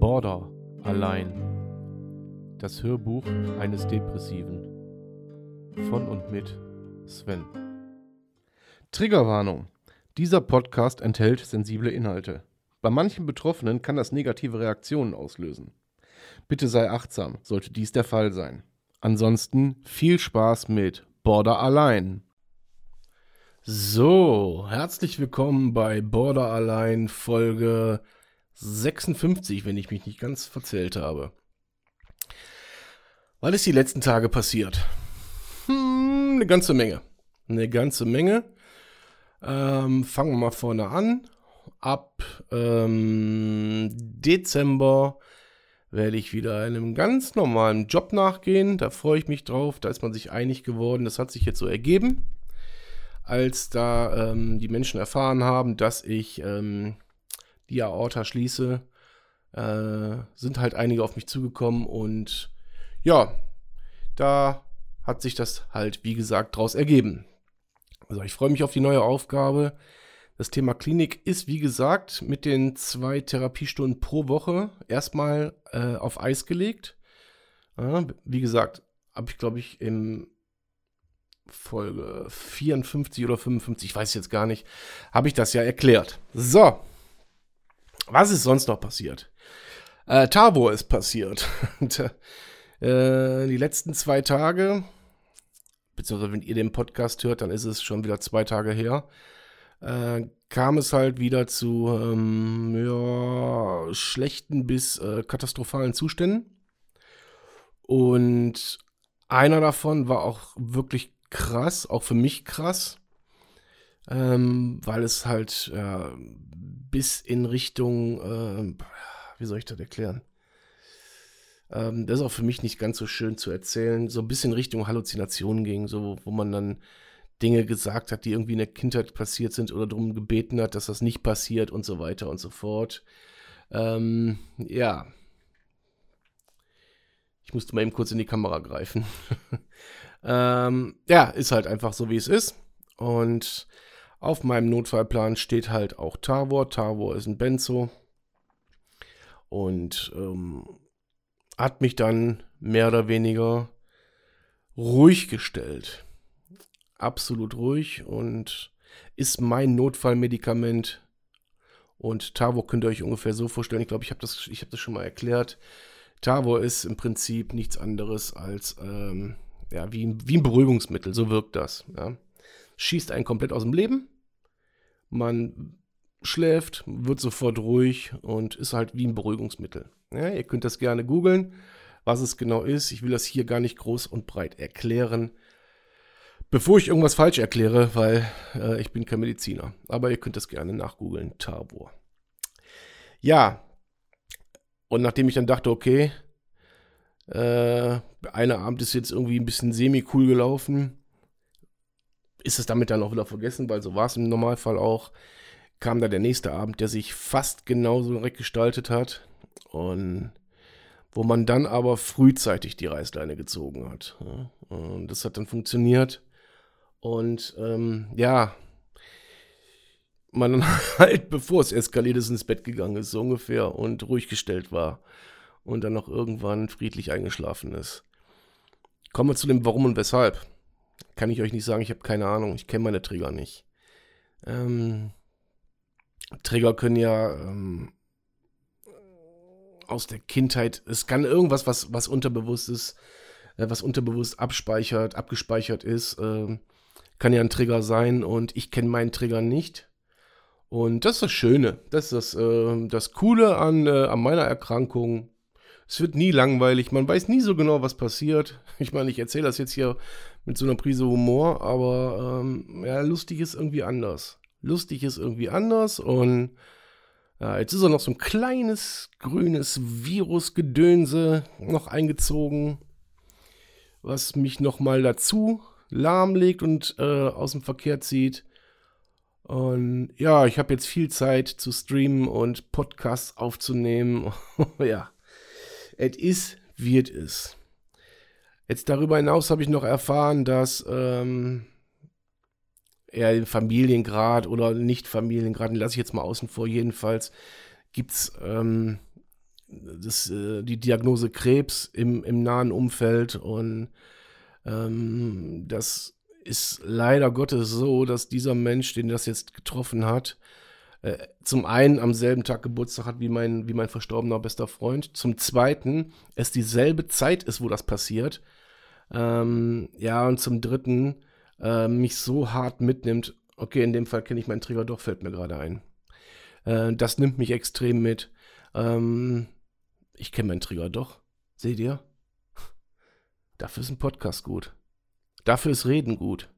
Border allein. Das Hörbuch eines Depressiven. Von und mit Sven. Triggerwarnung. Dieser Podcast enthält sensible Inhalte. Bei manchen Betroffenen kann das negative Reaktionen auslösen. Bitte sei achtsam, sollte dies der Fall sein. Ansonsten viel Spaß mit Border allein. So, herzlich willkommen bei Border allein Folge 56, wenn ich mich nicht ganz verzählt habe. Was ist die letzten Tage passiert? Hm, eine ganze Menge. Eine ganze Menge. Ähm, fangen wir mal vorne an. Ab ähm, Dezember werde ich wieder einem ganz normalen Job nachgehen. Da freue ich mich drauf. Da ist man sich einig geworden. Das hat sich jetzt so ergeben, als da ähm, die Menschen erfahren haben, dass ich ähm, die Aorta schließe, äh, sind halt einige auf mich zugekommen und ja, da hat sich das halt, wie gesagt, draus ergeben. Also ich freue mich auf die neue Aufgabe. Das Thema Klinik ist, wie gesagt, mit den zwei Therapiestunden pro Woche erstmal äh, auf Eis gelegt. Ja, wie gesagt, habe ich, glaube ich, im Folge 54 oder 55, ich weiß jetzt gar nicht, habe ich das ja erklärt. So, was ist sonst noch passiert? Äh, Tavo ist passiert. Und, äh, die letzten zwei Tage, beziehungsweise wenn ihr den Podcast hört, dann ist es schon wieder zwei Tage her, äh, kam es halt wieder zu ähm, ja, schlechten bis äh, katastrophalen Zuständen. Und einer davon war auch wirklich krass, auch für mich krass, ähm, weil es halt ja, bis in Richtung, äh, wie soll ich das erklären? Ähm, das ist auch für mich nicht ganz so schön zu erzählen, so ein bisschen Richtung Halluzinationen ging, so wo man dann Dinge gesagt hat, die irgendwie in der Kindheit passiert sind oder darum gebeten hat, dass das nicht passiert und so weiter und so fort. Ähm, ja. Ich musste mal eben kurz in die Kamera greifen. ähm, ja, ist halt einfach so, wie es ist. Und auf meinem Notfallplan steht halt auch Tavor. Tavor ist ein Benzo. Und ähm, hat mich dann mehr oder weniger ruhig gestellt. Absolut ruhig und ist mein Notfallmedikament. Und Tavor könnt ihr euch ungefähr so vorstellen. Ich glaube, ich habe das, hab das schon mal erklärt. Tavor ist im Prinzip nichts anderes als ähm, ja, wie, wie ein Beruhigungsmittel. So wirkt das. Ja schießt einen komplett aus dem Leben. Man schläft, wird sofort ruhig und ist halt wie ein Beruhigungsmittel. Ja, ihr könnt das gerne googeln, was es genau ist. Ich will das hier gar nicht groß und breit erklären, bevor ich irgendwas falsch erkläre, weil äh, ich bin kein Mediziner. Aber ihr könnt das gerne nachgoogeln. Tabor. Ja, und nachdem ich dann dachte, okay, äh, einer Abend ist jetzt irgendwie ein bisschen semi-cool gelaufen, ist es damit dann auch wieder vergessen, weil so war es im Normalfall auch. Kam da der nächste Abend, der sich fast genauso direkt gestaltet hat. Und wo man dann aber frühzeitig die Reißleine gezogen hat. Und das hat dann funktioniert. Und ähm, ja, man halt, bevor es eskaliert ist, ins Bett gegangen ist, so ungefähr, und ruhig gestellt war. Und dann noch irgendwann friedlich eingeschlafen ist. Kommen wir zu dem Warum und Weshalb kann ich euch nicht sagen, ich habe keine Ahnung, ich kenne meine Trigger nicht. Ähm, Trigger können ja ähm, aus der Kindheit, es kann irgendwas, was, was unterbewusst ist, äh, was unterbewusst abspeichert, abgespeichert ist, äh, kann ja ein Trigger sein und ich kenne meinen Trigger nicht. Und das ist das Schöne, das ist das, äh, das Coole an, äh, an meiner Erkrankung. Es wird nie langweilig, man weiß nie so genau, was passiert. Ich meine, ich erzähle das jetzt hier mit so einer Prise Humor, aber ähm, ja, lustig ist irgendwie anders. Lustig ist irgendwie anders und ja, jetzt ist er noch so ein kleines grünes Virusgedönse noch eingezogen, was mich nochmal dazu lahmlegt und äh, aus dem Verkehr zieht. Und ja, ich habe jetzt viel Zeit zu streamen und Podcasts aufzunehmen. ja, es ist, wird es. Jetzt darüber hinaus habe ich noch erfahren, dass ähm, ja, den Familiengrad oder nicht Familiengrad, den lasse ich jetzt mal außen vor, jedenfalls gibt es ähm, äh, die Diagnose Krebs im, im nahen Umfeld und ähm, das ist leider Gottes so, dass dieser Mensch, den das jetzt getroffen hat, äh, zum einen am selben Tag Geburtstag hat wie mein, wie mein verstorbener bester Freund, zum zweiten es dieselbe Zeit ist, wo das passiert. Ähm, ja, und zum dritten äh, mich so hart mitnimmt. Okay, in dem Fall kenne ich meinen Trigger doch, fällt mir gerade ein. Äh, das nimmt mich extrem mit. Ähm, ich kenne meinen Trigger doch. Seht ihr? Dafür ist ein Podcast gut. Dafür ist Reden gut.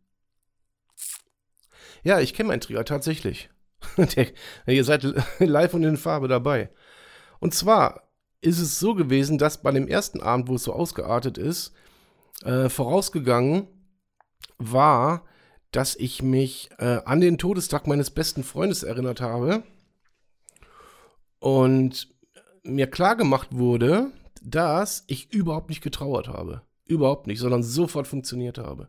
Ja, ich kenne meinen Trigger tatsächlich. Ihr seid live und in Farbe dabei. Und zwar ist es so gewesen, dass bei dem ersten Abend, wo es so ausgeartet ist, äh, vorausgegangen war, dass ich mich äh, an den Todestag meines besten Freundes erinnert habe und mir klar gemacht wurde, dass ich überhaupt nicht getrauert habe. Überhaupt nicht, sondern sofort funktioniert habe.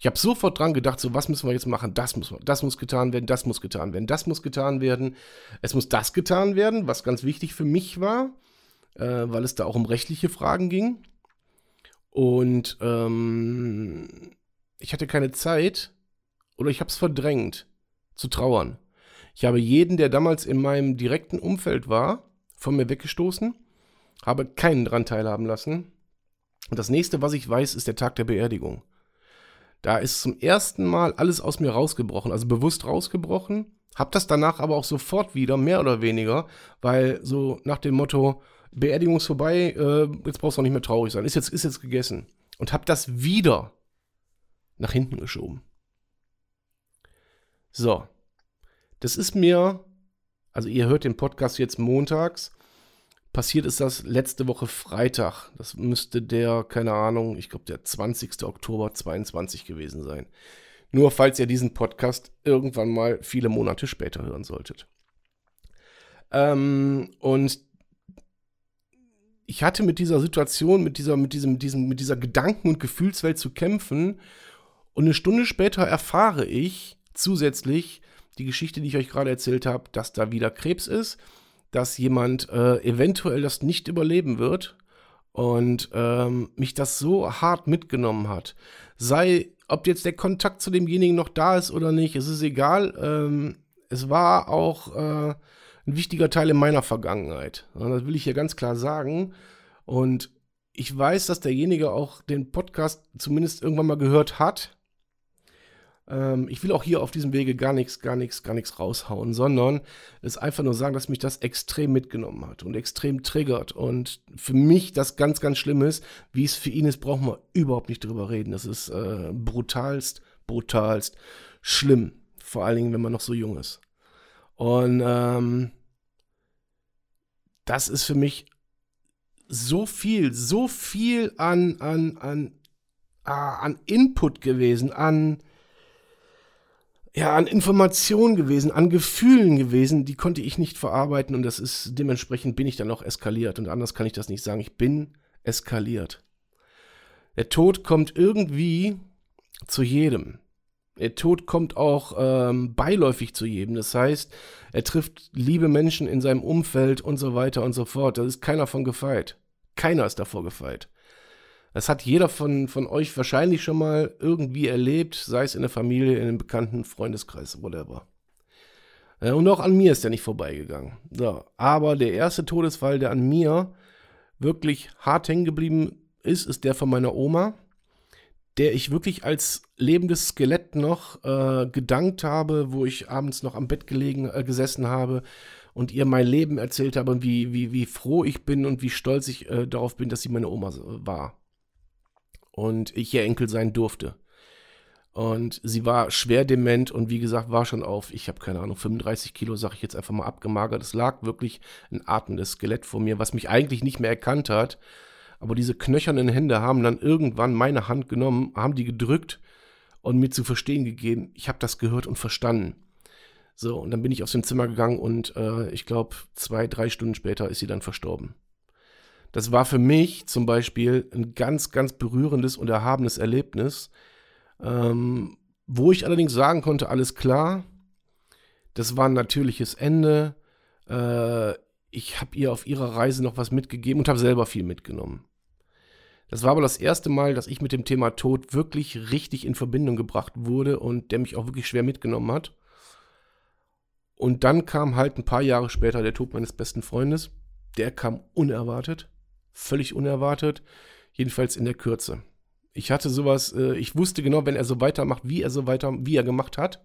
Ich habe sofort dran gedacht, so was müssen wir jetzt machen? Das muss, das muss getan werden, das muss getan werden, das muss getan werden. Es muss das getan werden, was ganz wichtig für mich war, äh, weil es da auch um rechtliche Fragen ging. Und ähm, ich hatte keine Zeit oder ich habe es verdrängt zu trauern. Ich habe jeden, der damals in meinem direkten Umfeld war, von mir weggestoßen, habe keinen dran teilhaben lassen. Und das nächste, was ich weiß, ist der Tag der Beerdigung. Da ist zum ersten Mal alles aus mir rausgebrochen, also bewusst rausgebrochen. Hab das danach aber auch sofort wieder, mehr oder weniger, weil so nach dem Motto, Beerdigung ist vorbei, äh, jetzt brauchst du auch nicht mehr traurig sein, ist jetzt, ist jetzt gegessen. Und hab das wieder nach hinten geschoben. So. Das ist mir, also ihr hört den Podcast jetzt montags, Passiert ist das letzte Woche Freitag. Das müsste der, keine Ahnung, ich glaube der 20. Oktober 22 gewesen sein. Nur falls ihr diesen Podcast irgendwann mal viele Monate später hören solltet. Ähm, und ich hatte mit dieser Situation, mit dieser, mit diesem, diesem, mit dieser Gedanken- und Gefühlswelt zu kämpfen. Und eine Stunde später erfahre ich zusätzlich die Geschichte, die ich euch gerade erzählt habe, dass da wieder Krebs ist dass jemand äh, eventuell das nicht überleben wird und ähm, mich das so hart mitgenommen hat. Sei, ob jetzt der Kontakt zu demjenigen noch da ist oder nicht, es ist egal. Ähm, es war auch äh, ein wichtiger Teil in meiner Vergangenheit. Das will ich hier ganz klar sagen. Und ich weiß, dass derjenige auch den Podcast zumindest irgendwann mal gehört hat. Ähm, ich will auch hier auf diesem Wege gar nichts, gar nichts, gar nichts raushauen, sondern es einfach nur sagen, dass mich das extrem mitgenommen hat und extrem triggert. Und für mich das ganz, ganz schlimm ist. Wie es für ihn ist, brauchen wir überhaupt nicht drüber reden. Das ist äh, brutalst, brutalst schlimm. Vor allen Dingen, wenn man noch so jung ist. Und ähm, das ist für mich so viel, so viel an, an, an, ah, an Input gewesen, an, ja, an Informationen gewesen, an Gefühlen gewesen, die konnte ich nicht verarbeiten und das ist, dementsprechend bin ich dann auch eskaliert und anders kann ich das nicht sagen. Ich bin eskaliert. Der Tod kommt irgendwie zu jedem. Der Tod kommt auch ähm, beiläufig zu jedem. Das heißt, er trifft liebe Menschen in seinem Umfeld und so weiter und so fort. Da ist keiner von gefeit. Keiner ist davor gefeit. Das hat jeder von, von euch wahrscheinlich schon mal irgendwie erlebt, sei es in der Familie, in einem bekannten Freundeskreis, whatever. Und auch an mir ist der nicht vorbeigegangen. So, aber der erste Todesfall, der an mir wirklich hart hängen geblieben ist, ist der von meiner Oma, der ich wirklich als lebendes Skelett noch äh, gedankt habe, wo ich abends noch am Bett gelegen, äh, gesessen habe und ihr mein Leben erzählt habe und wie, wie, wie froh ich bin und wie stolz ich äh, darauf bin, dass sie meine Oma war und ich ihr Enkel sein durfte. Und sie war schwer dement und wie gesagt, war schon auf, ich habe keine Ahnung, 35 Kilo, sage ich jetzt einfach mal abgemagert. Es lag wirklich ein atmendes Skelett vor mir, was mich eigentlich nicht mehr erkannt hat. Aber diese knöchernen Hände haben dann irgendwann meine Hand genommen, haben die gedrückt und mir zu verstehen gegeben, ich habe das gehört und verstanden. So, und dann bin ich aus dem Zimmer gegangen und äh, ich glaube, zwei, drei Stunden später ist sie dann verstorben. Das war für mich zum Beispiel ein ganz, ganz berührendes und erhabenes Erlebnis, ähm, wo ich allerdings sagen konnte, alles klar, das war ein natürliches Ende. Äh, ich habe ihr auf ihrer Reise noch was mitgegeben und habe selber viel mitgenommen. Das war aber das erste Mal, dass ich mit dem Thema Tod wirklich richtig in Verbindung gebracht wurde und der mich auch wirklich schwer mitgenommen hat. Und dann kam halt ein paar Jahre später der Tod meines besten Freundes. Der kam unerwartet, völlig unerwartet, jedenfalls in der Kürze. Ich hatte sowas, äh, ich wusste genau, wenn er so weitermacht, wie er so weiter, wie er gemacht hat,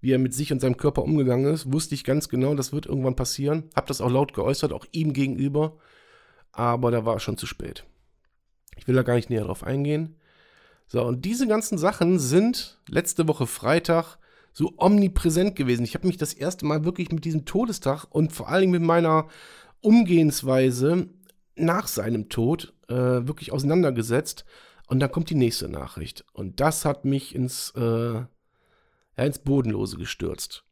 wie er mit sich und seinem Körper umgegangen ist, wusste ich ganz genau, das wird irgendwann passieren. Hab das auch laut geäußert, auch ihm gegenüber. Aber da war es schon zu spät. Ich will da gar nicht näher drauf eingehen. So, und diese ganzen Sachen sind letzte Woche Freitag so omnipräsent gewesen. Ich habe mich das erste Mal wirklich mit diesem Todestag und vor allen Dingen mit meiner Umgehensweise nach seinem Tod äh, wirklich auseinandergesetzt. Und dann kommt die nächste Nachricht. Und das hat mich ins äh, ja, ins Bodenlose gestürzt.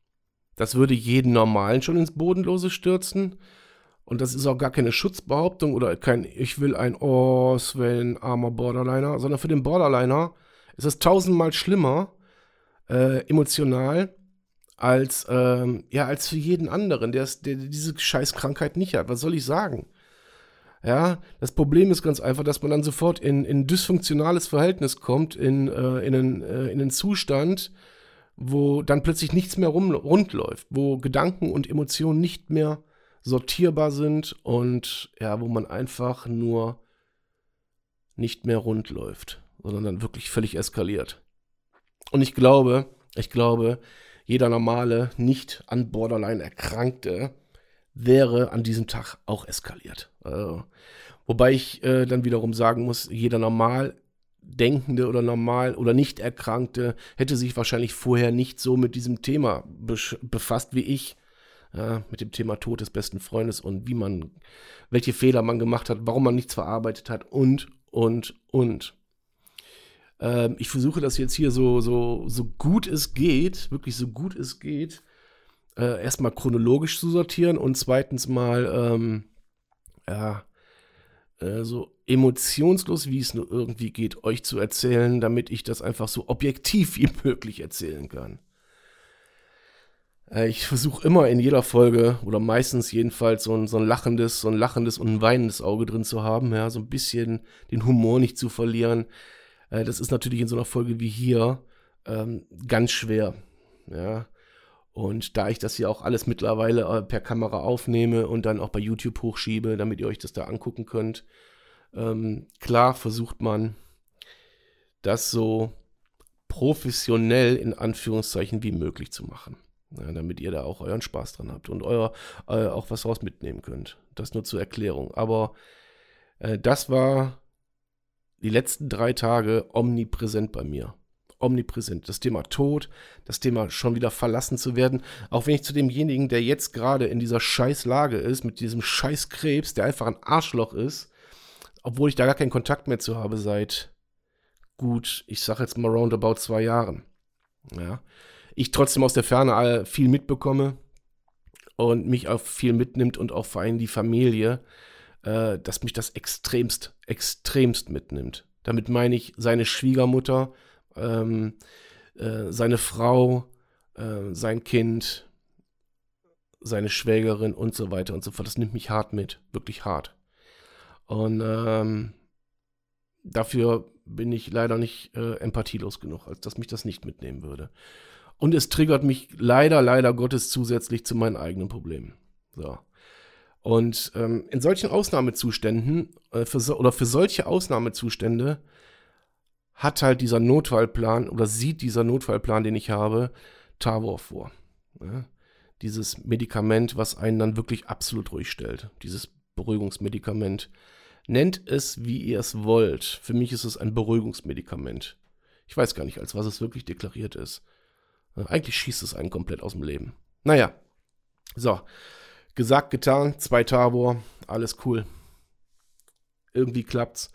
Das würde jeden Normalen schon ins Bodenlose stürzen. Und das ist auch gar keine Schutzbehauptung oder kein, ich will ein, oh, Sven, armer Borderliner, sondern für den Borderliner ist es tausendmal schlimmer, äh, emotional, als, ähm, ja, als für jeden anderen, der, der diese Scheißkrankheit nicht hat. Was soll ich sagen? Ja, das Problem ist ganz einfach, dass man dann sofort in, in ein dysfunktionales Verhältnis kommt, in, äh, in, einen, äh, in einen Zustand, wo dann plötzlich nichts mehr rum, rund wo Gedanken und Emotionen nicht mehr sortierbar sind und ja, wo man einfach nur nicht mehr rund läuft, sondern dann wirklich völlig eskaliert. Und ich glaube, ich glaube, jeder normale, nicht an Borderline erkrankte, wäre an diesem Tag auch eskaliert. Äh, wobei ich äh, dann wiederum sagen muss, jeder normal Denkende oder normal oder nicht Erkrankte hätte sich wahrscheinlich vorher nicht so mit diesem Thema befasst wie ich. Ja, mit dem Thema Tod des besten Freundes und wie man, welche Fehler man gemacht hat, warum man nichts verarbeitet hat und, und, und. Ähm, ich versuche das jetzt hier so, so, so gut es geht, wirklich so gut es geht, äh, erstmal chronologisch zu sortieren und zweitens mal, ähm, ja, äh, so emotionslos, wie es nur irgendwie geht, euch zu erzählen, damit ich das einfach so objektiv wie möglich erzählen kann. Äh, ich versuche immer in jeder Folge oder meistens jedenfalls so ein, so ein lachendes, so ein lachendes und ein weinendes Auge drin zu haben, ja, so ein bisschen den Humor nicht zu verlieren. Äh, das ist natürlich in so einer Folge wie hier ähm, ganz schwer, ja. Und da ich das hier auch alles mittlerweile äh, per Kamera aufnehme und dann auch bei YouTube hochschiebe, damit ihr euch das da angucken könnt, ähm, klar versucht man das so professionell in Anführungszeichen wie möglich zu machen. Ja, damit ihr da auch euren Spaß dran habt und euer, äh, auch was raus mitnehmen könnt. Das nur zur Erklärung. Aber äh, das war die letzten drei Tage omnipräsent bei mir. Omnipräsent. Das Thema Tod, das Thema schon wieder verlassen zu werden. Auch wenn ich zu demjenigen, der jetzt gerade in dieser scheiß Lage ist, mit diesem scheiß Krebs, der einfach ein Arschloch ist, obwohl ich da gar keinen Kontakt mehr zu habe seit gut, ich sag jetzt mal roundabout zwei Jahren. Ja. Ich trotzdem aus der Ferne viel mitbekomme und mich auch viel mitnimmt und auch vor allem die Familie, äh, dass mich das extremst, extremst mitnimmt. Damit meine ich seine Schwiegermutter, ähm, äh, seine Frau, äh, sein Kind, seine Schwägerin und so weiter und so fort. Das nimmt mich hart mit, wirklich hart. Und ähm, dafür bin ich leider nicht äh, empathielos genug, als dass mich das nicht mitnehmen würde. Und es triggert mich leider, leider Gottes zusätzlich zu meinen eigenen Problemen. So. Und ähm, in solchen Ausnahmezuständen äh, für so, oder für solche Ausnahmezustände hat halt dieser Notfallplan oder sieht dieser Notfallplan, den ich habe, Tavor vor. Ja? Dieses Medikament, was einen dann wirklich absolut ruhig stellt. Dieses Beruhigungsmedikament, Nennt es, wie ihr es wollt. Für mich ist es ein Beruhigungsmedikament. Ich weiß gar nicht, als was es wirklich deklariert ist. Äh, eigentlich schießt es einen komplett aus dem Leben. Naja. So. Gesagt, getan. Zwei Tabor. Alles cool. Irgendwie klappt's.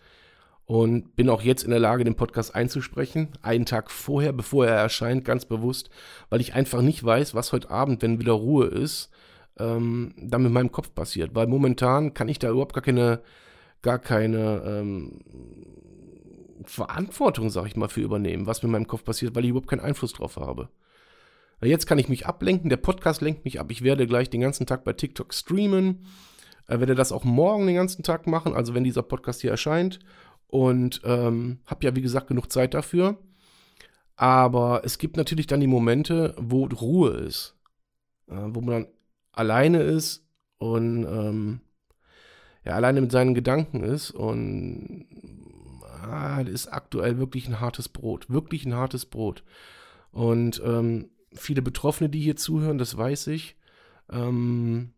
Und bin auch jetzt in der Lage, den Podcast einzusprechen. Einen Tag vorher, bevor er erscheint, ganz bewusst. Weil ich einfach nicht weiß, was heute Abend, wenn wieder Ruhe ist, ähm, dann mit meinem Kopf passiert. Weil momentan kann ich da überhaupt gar keine gar keine ähm, Verantwortung, sag ich mal, für übernehmen, was mit meinem Kopf passiert, weil ich überhaupt keinen Einfluss drauf habe. Jetzt kann ich mich ablenken, der Podcast lenkt mich ab. Ich werde gleich den ganzen Tag bei TikTok streamen. Äh, werde das auch morgen den ganzen Tag machen, also wenn dieser Podcast hier erscheint. Und ähm, habe ja, wie gesagt, genug Zeit dafür. Aber es gibt natürlich dann die Momente, wo Ruhe ist. Äh, wo man dann alleine ist und ähm, ja, alleine mit seinen Gedanken ist. Und ah, das ist aktuell wirklich ein hartes Brot. Wirklich ein hartes Brot. Und ähm, viele Betroffene, die hier zuhören, das weiß ich, ähm,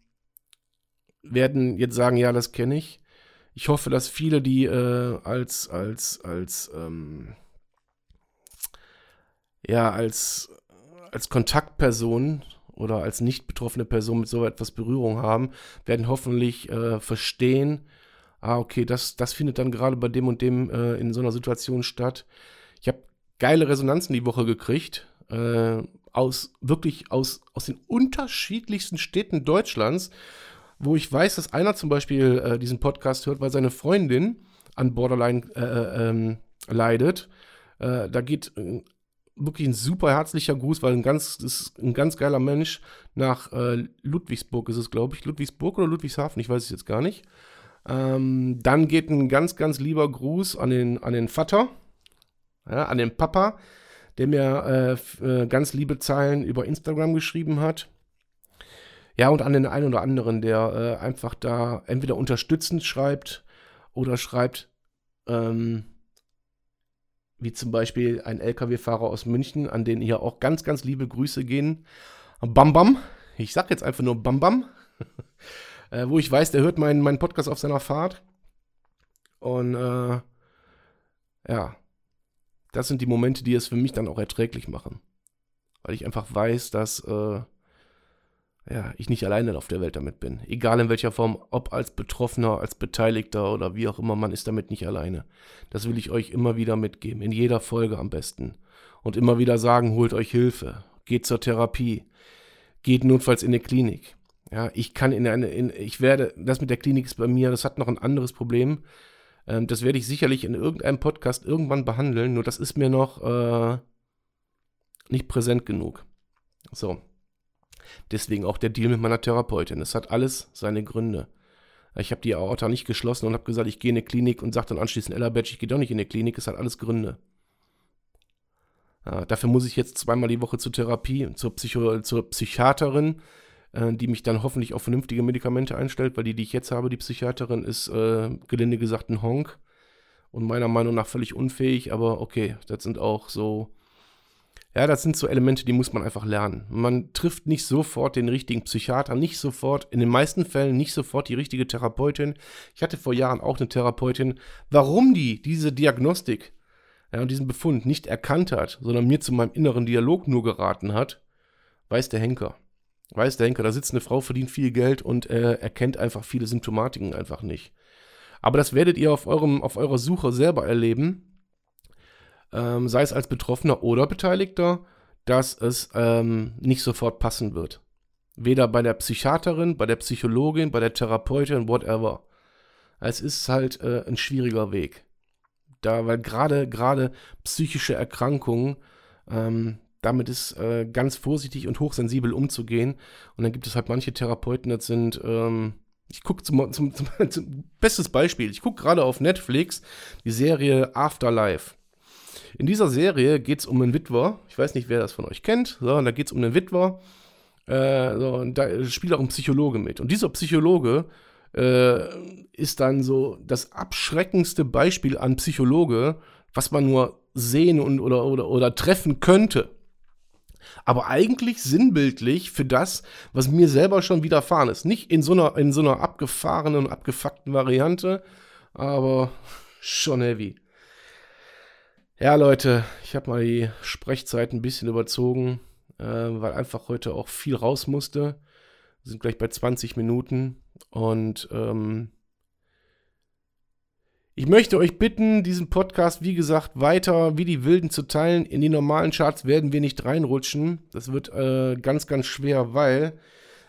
werden jetzt sagen, ja, das kenne ich. Ich hoffe, dass viele, die äh, als, als, als, ähm, ja, als, als Kontaktperson oder als nicht betroffene Person mit so etwas Berührung haben, werden hoffentlich äh, verstehen, ah, okay, das, das findet dann gerade bei dem und dem äh, in so einer Situation statt. Ich habe geile Resonanzen die Woche gekriegt, äh, aus wirklich aus, aus den unterschiedlichsten Städten Deutschlands wo ich weiß, dass einer zum Beispiel äh, diesen Podcast hört, weil seine Freundin an Borderline äh, äh ähm, leidet. Äh, da geht äh, wirklich ein super herzlicher Gruß, weil ein ganz, ist ein ganz geiler Mensch nach Ludwigsburg ist es, glaube ich. Ludwigsburg oder Ludwigshafen, ich weiß es jetzt gar nicht. Ähm, dann geht ein ganz, ganz lieber Gruß an den, an den Vater, ja, an den Papa, der mir äh, ganz liebe Zeilen über Instagram geschrieben hat. Ja, und an den einen oder anderen, der äh, einfach da entweder unterstützend schreibt oder schreibt, ähm, wie zum Beispiel ein LKW-Fahrer aus München, an den hier auch ganz, ganz liebe Grüße gehen. Bam Bam. Ich sag jetzt einfach nur Bam Bam. äh, wo ich weiß, der hört meinen mein Podcast auf seiner Fahrt. Und äh, ja, das sind die Momente, die es für mich dann auch erträglich machen. Weil ich einfach weiß, dass äh, ja, ich nicht alleine auf der Welt damit bin. Egal in welcher Form, ob als Betroffener, als Beteiligter oder wie auch immer, man ist damit nicht alleine. Das will ich euch immer wieder mitgeben, in jeder Folge am besten. Und immer wieder sagen, holt euch Hilfe, geht zur Therapie, geht notfalls in eine Klinik. Ja, ich kann in eine, in, ich werde, das mit der Klinik ist bei mir, das hat noch ein anderes Problem. Ähm, das werde ich sicherlich in irgendeinem Podcast irgendwann behandeln, nur das ist mir noch äh, nicht präsent genug. So. Deswegen auch der Deal mit meiner Therapeutin. Es hat alles seine Gründe. Ich habe die Aorta nicht geschlossen und habe gesagt, ich gehe in eine Klinik und sage dann anschließend, Ella Batch, ich gehe doch nicht in eine Klinik. Es hat alles Gründe. Ja, dafür muss ich jetzt zweimal die Woche zur Therapie, zur, Psycho zur Psychiaterin, äh, die mich dann hoffentlich auf vernünftige Medikamente einstellt, weil die, die ich jetzt habe, die Psychiaterin, ist äh, gelinde gesagt ein Honk und meiner Meinung nach völlig unfähig, aber okay, das sind auch so ja, das sind so Elemente, die muss man einfach lernen. Man trifft nicht sofort den richtigen Psychiater, nicht sofort, in den meisten Fällen nicht sofort die richtige Therapeutin. Ich hatte vor Jahren auch eine Therapeutin. Warum die diese Diagnostik ja, und diesen Befund nicht erkannt hat, sondern mir zu meinem inneren Dialog nur geraten hat, weiß der Henker. Weiß der Henker, da sitzt eine Frau, verdient viel Geld und äh, erkennt einfach viele Symptomatiken einfach nicht. Aber das werdet ihr auf, eurem, auf eurer Suche selber erleben ähm, sei es als Betroffener oder Beteiligter, dass es ähm, nicht sofort passen wird. Weder bei der Psychiaterin, bei der Psychologin, bei der Therapeutin, whatever. Es ist halt äh, ein schwieriger Weg. Da, weil gerade, gerade psychische Erkrankungen, ähm, damit ist äh, ganz vorsichtig und hochsensibel umzugehen. Und dann gibt es halt manche Therapeuten, das sind, ähm, ich gucke zum, zum, zum, zum, bestes Beispiel, ich gucke gerade auf Netflix die Serie Afterlife. In dieser Serie geht es um einen Witwer. Ich weiß nicht, wer das von euch kennt. So, da geht es um einen Witwer. Äh, so, und da spielt auch ein Psychologe mit. Und dieser Psychologe äh, ist dann so das abschreckendste Beispiel an Psychologe, was man nur sehen und, oder, oder, oder treffen könnte. Aber eigentlich sinnbildlich für das, was mir selber schon widerfahren ist. Nicht in so einer, in so einer abgefahrenen und abgefuckten Variante, aber schon heavy. Ja, Leute, ich habe mal die Sprechzeit ein bisschen überzogen, äh, weil einfach heute auch viel raus musste. Wir sind gleich bei 20 Minuten und ähm, ich möchte euch bitten, diesen Podcast, wie gesagt, weiter wie die Wilden zu teilen. In die normalen Charts werden wir nicht reinrutschen. Das wird äh, ganz, ganz schwer, weil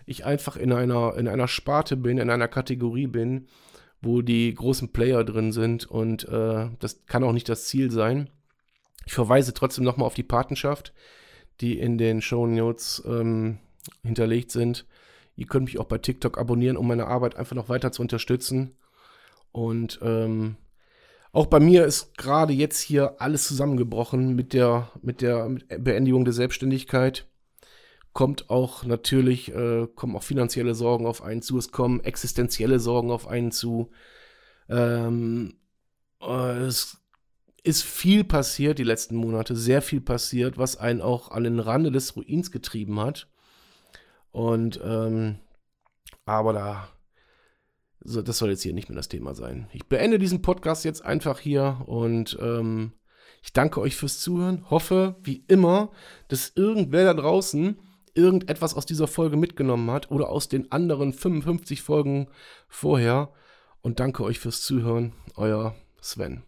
ich einfach in einer, in einer Sparte bin, in einer Kategorie bin, wo die großen Player drin sind und äh, das kann auch nicht das Ziel sein. Ich verweise trotzdem nochmal auf die Patenschaft. die in den Show Notes ähm, hinterlegt sind. Ihr könnt mich auch bei TikTok abonnieren, um meine Arbeit einfach noch weiter zu unterstützen. Und ähm, auch bei mir ist gerade jetzt hier alles zusammengebrochen mit der, mit der Beendigung der Selbstständigkeit. Kommt auch natürlich, äh, kommen auch finanzielle Sorgen auf einen zu, es kommen existenzielle Sorgen auf einen zu. Ähm, äh, es ist viel passiert die letzten Monate, sehr viel passiert, was einen auch an den Rande des Ruins getrieben hat. Und ähm, aber da, so, das soll jetzt hier nicht mehr das Thema sein. Ich beende diesen Podcast jetzt einfach hier und ähm, ich danke euch fürs Zuhören. Hoffe, wie immer, dass irgendwer da draußen irgendetwas aus dieser Folge mitgenommen hat oder aus den anderen 55 Folgen vorher. Und danke euch fürs Zuhören. Euer Sven.